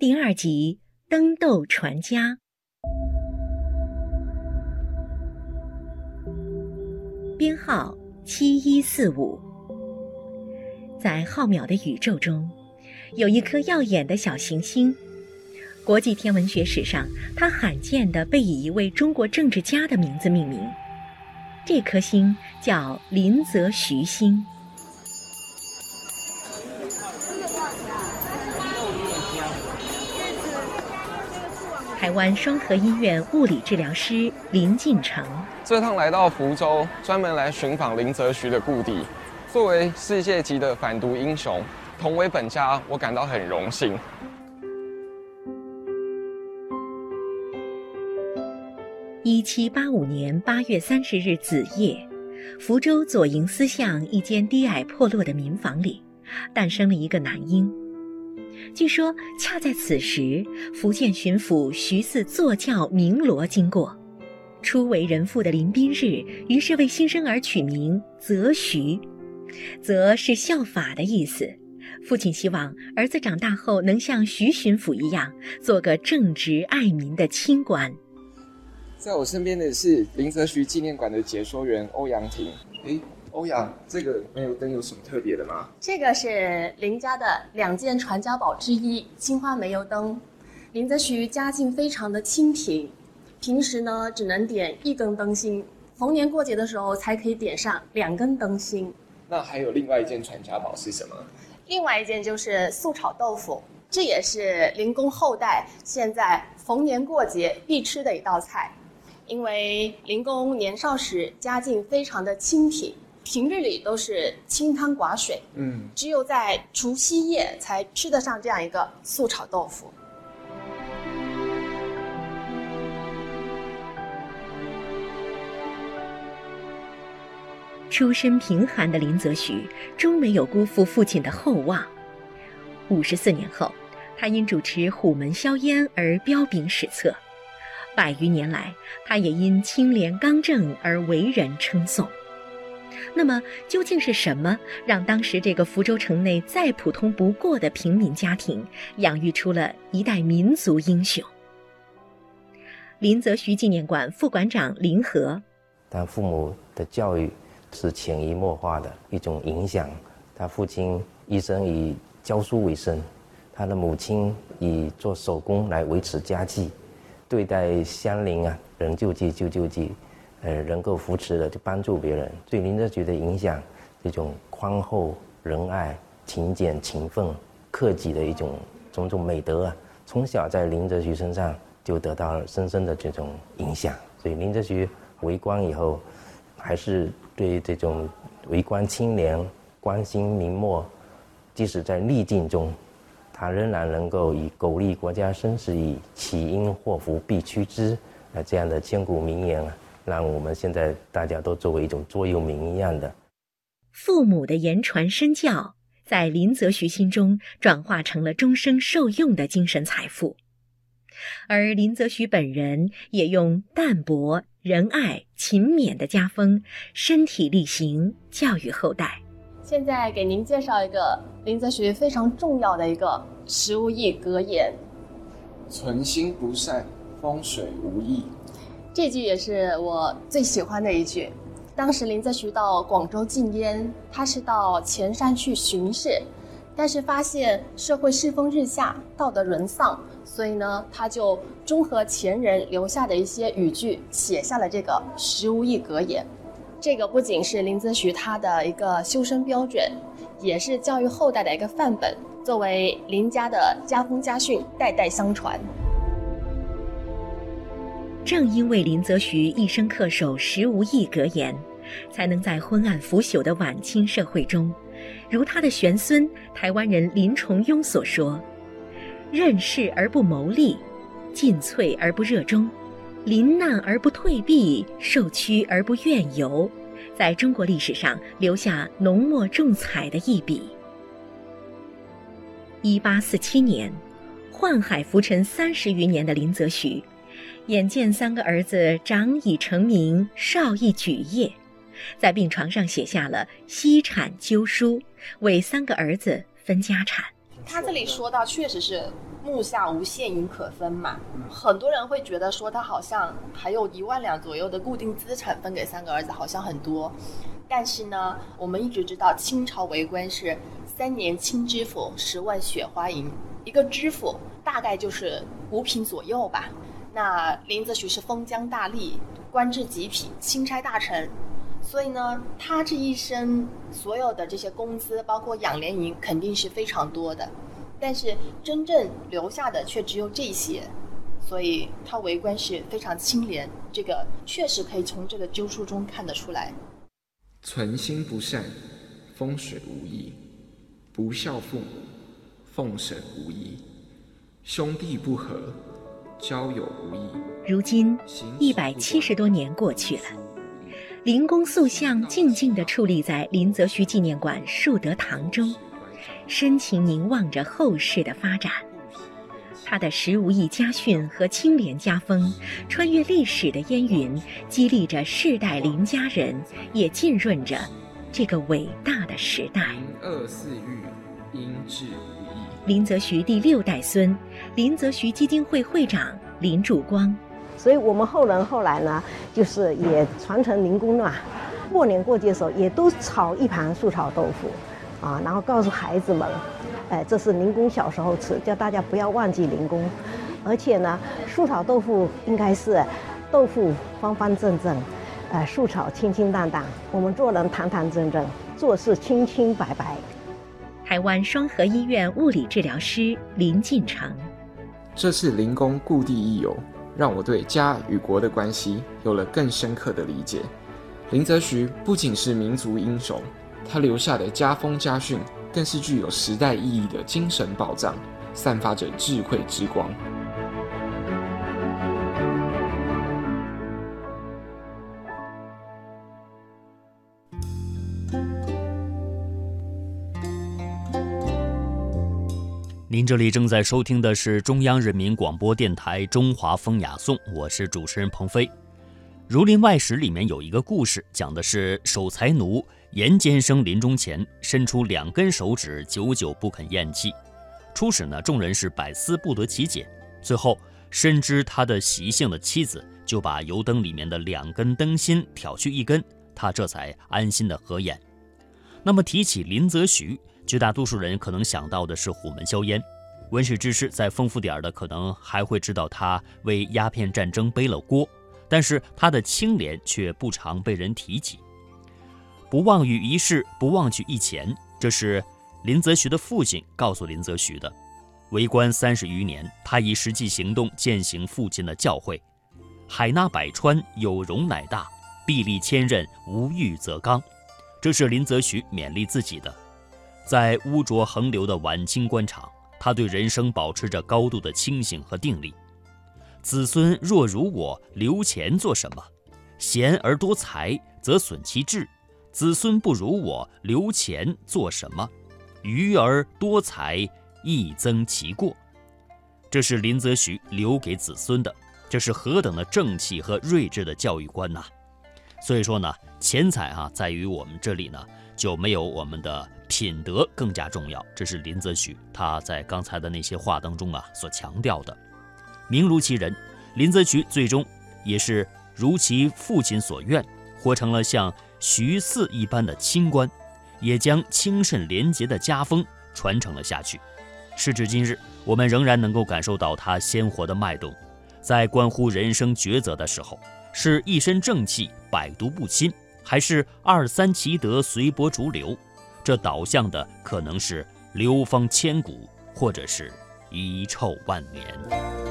第二集《登斗传家》。编号七一四五，在浩渺的宇宙中，有一颗耀眼的小行星。国际天文学史上，它罕见的被以一位中国政治家的名字命名。这颗星叫林则徐星。台湾双河医院物理治疗师林进成，这趟来到福州，专门来寻访林则徐的故地。作为世界级的反毒英雄，同为本家，我感到很荣幸。一七八五年八月三十日子夜，福州左营司巷一间低矮破落的民房里，诞生了一个男婴。据说，恰在此时，福建巡抚徐嗣坐轿鸣锣经过，初为人父的林宾日，于是为新生儿取名则徐，则是效法的意思。父亲希望儿子长大后能像徐巡抚一样，做个正直爱民的清官。在我身边的是林则徐纪念馆的解说员欧阳婷。诶。欧阳，这个煤油灯有什么特别的吗？这个是林家的两件传家宝之一——青花煤油灯。林则徐家境非常的清贫，平时呢只能点一根灯芯，逢年过节的时候才可以点上两根灯芯。那还有另外一件传家宝是什么？另外一件就是素炒豆腐，这也是林公后代现在逢年过节必吃的一道菜。因为林公年少时家境非常的清贫。平日里都是清汤寡水，嗯，只有在除夕夜才吃得上这样一个素炒豆腐。出身贫寒的林则徐，终没有辜负父亲的厚望。五十四年后，他因主持虎门销烟而彪炳史册；百余年来，他也因清廉刚正而为人称颂。那么，究竟是什么让当时这个福州城内再普通不过的平民家庭养育出了一代民族英雄？林则徐纪念馆副馆长林和，他父母的教育是潜移默化的一种影响。他父亲一生以教书为生，他的母亲以做手工来维持家计，对待乡邻啊，人救济救救济。呃，能够扶持的就帮助别人，对林则徐的影响，这种宽厚、仁爱、勤俭、勤奋、克己的一种种种美德啊，从小在林则徐身上就得到了深深的这种影响。所以林则徐为官以后，还是对这种为官清廉、关心民末，即使在逆境中，他仍然能够以“苟利国家生死以，岂因祸福避趋之”啊这样的千古名言啊。让我们现在大家都作为一种座右铭一样的，父母的言传身教，在林则徐心中转化成了终生受用的精神财富，而林则徐本人也用淡泊、仁爱、勤勉的家风，身体力行教育后代。现在给您介绍一个林则徐非常重要的一个十五义格言：存心不善，风水无益。这句也是我最喜欢的一句。当时林则徐到广州禁烟，他是到前山去巡视，但是发现社会世风日下，道德沦丧，所以呢，他就综合前人留下的一些语句，写下了这个十无一格言。这个不仅是林则徐他的一个修身标准，也是教育后代的一个范本，作为林家的家风家训，代代相传。正因为林则徐一生恪守十无义格言，才能在昏暗腐朽的晚清社会中，如他的玄孙台湾人林崇庸所说：“任事而不谋利，进萃而不热衷，临难而不退避，受屈而不怨尤。”在中国历史上留下浓墨重彩的一笔。一八四七年，宦海浮沉三十余年的林则徐。眼见三个儿子长已成名，少亦举业，在病床上写下了惜产纠书，为三个儿子分家产。他这里说到，确实是目下无现银可分嘛，很多人会觉得说他好像还有一万两左右的固定资产分给三个儿子，好像很多。但是呢，我们一直知道清朝为官是三年清知府，十万雪花银，一个知府大概就是五品左右吧。那林则徐是封疆大吏，官至极品钦差大臣。所以呢，他这一生所有的这些工资，包括养廉银，肯定是非常多的。但是真正留下的却只有这些，所以他为官是非常清廉。这个确实可以从这个纠书中看得出来。存心不善，风水无益；不孝父母，奉神无益；兄弟不和，交友无益。如今一百七十多年过去了。灵公塑像静静地矗立在林则徐纪念馆树德堂中，深情凝望着后世的发展。他的十无义家训和清廉家风，穿越历史的烟云，激励着世代林家人，也浸润着这个伟大的时代。二四玉，因质无异。林则徐第六代孙，林则徐基金会会长林柱光。所以我们后人后来呢，就是也传承灵工嘛。过年过节的时候，也都炒一盘素炒豆腐，啊，然后告诉孩子们，哎，这是林公小时候吃，叫大家不要忘记林公。而且呢，素炒豆腐应该是豆腐方方正正，呃，素炒清清淡淡，我们做人堂堂正正，做事清清白白。台湾双河医院物理治疗师林进成，这次临工故地一游。让我对家与国的关系有了更深刻的理解。林则徐不仅是民族英雄，他留下的家风家训更是具有时代意义的精神宝藏，散发着智慧之光。您这里正在收听的是中央人民广播电台《中华风雅颂》，我是主持人鹏飞。《儒林外史》里面有一个故事，讲的是守财奴严监生临终前伸出两根手指，久久不肯咽气。初始呢，众人是百思不得其解。最后，深知他的习性的妻子就把油灯里面的两根灯芯挑去一根，他这才安心的合眼。那么提起林则徐。绝大多数人可能想到的是虎门销烟，文史知识再丰富点的，可能还会知道他为鸦片战争背了锅，但是他的清廉却不常被人提起。不忘于一事，不忘取一钱，这是林则徐的父亲告诉林则徐的。为官三十余年，他以实际行动践行父亲的教诲：海纳百川，有容乃大；壁立千仞，无欲则刚。这是林则徐勉励自己的。在污浊横流的晚清官场，他对人生保持着高度的清醒和定力。子孙若如我，留钱做什么？贤而多财，则损其志；子孙不如我，留钱做什么？愚而多财，亦增其过。这是林则徐留给子孙的，这是何等的正气和睿智的教育观呐！所以说呢，钱财啊，在于我们这里呢，就没有我们的。品德更加重要，这是林则徐他在刚才的那些话当中啊所强调的。名如其人，林则徐最终也是如其父亲所愿，活成了像徐四一般的清官，也将清慎廉洁的家风传承了下去。时至今日，我们仍然能够感受到他鲜活的脉动，在关乎人生抉择的时候，是一身正气，百毒不侵，还是二三其德，随波逐流？这导向的可能是流芳千古，或者是遗臭万年。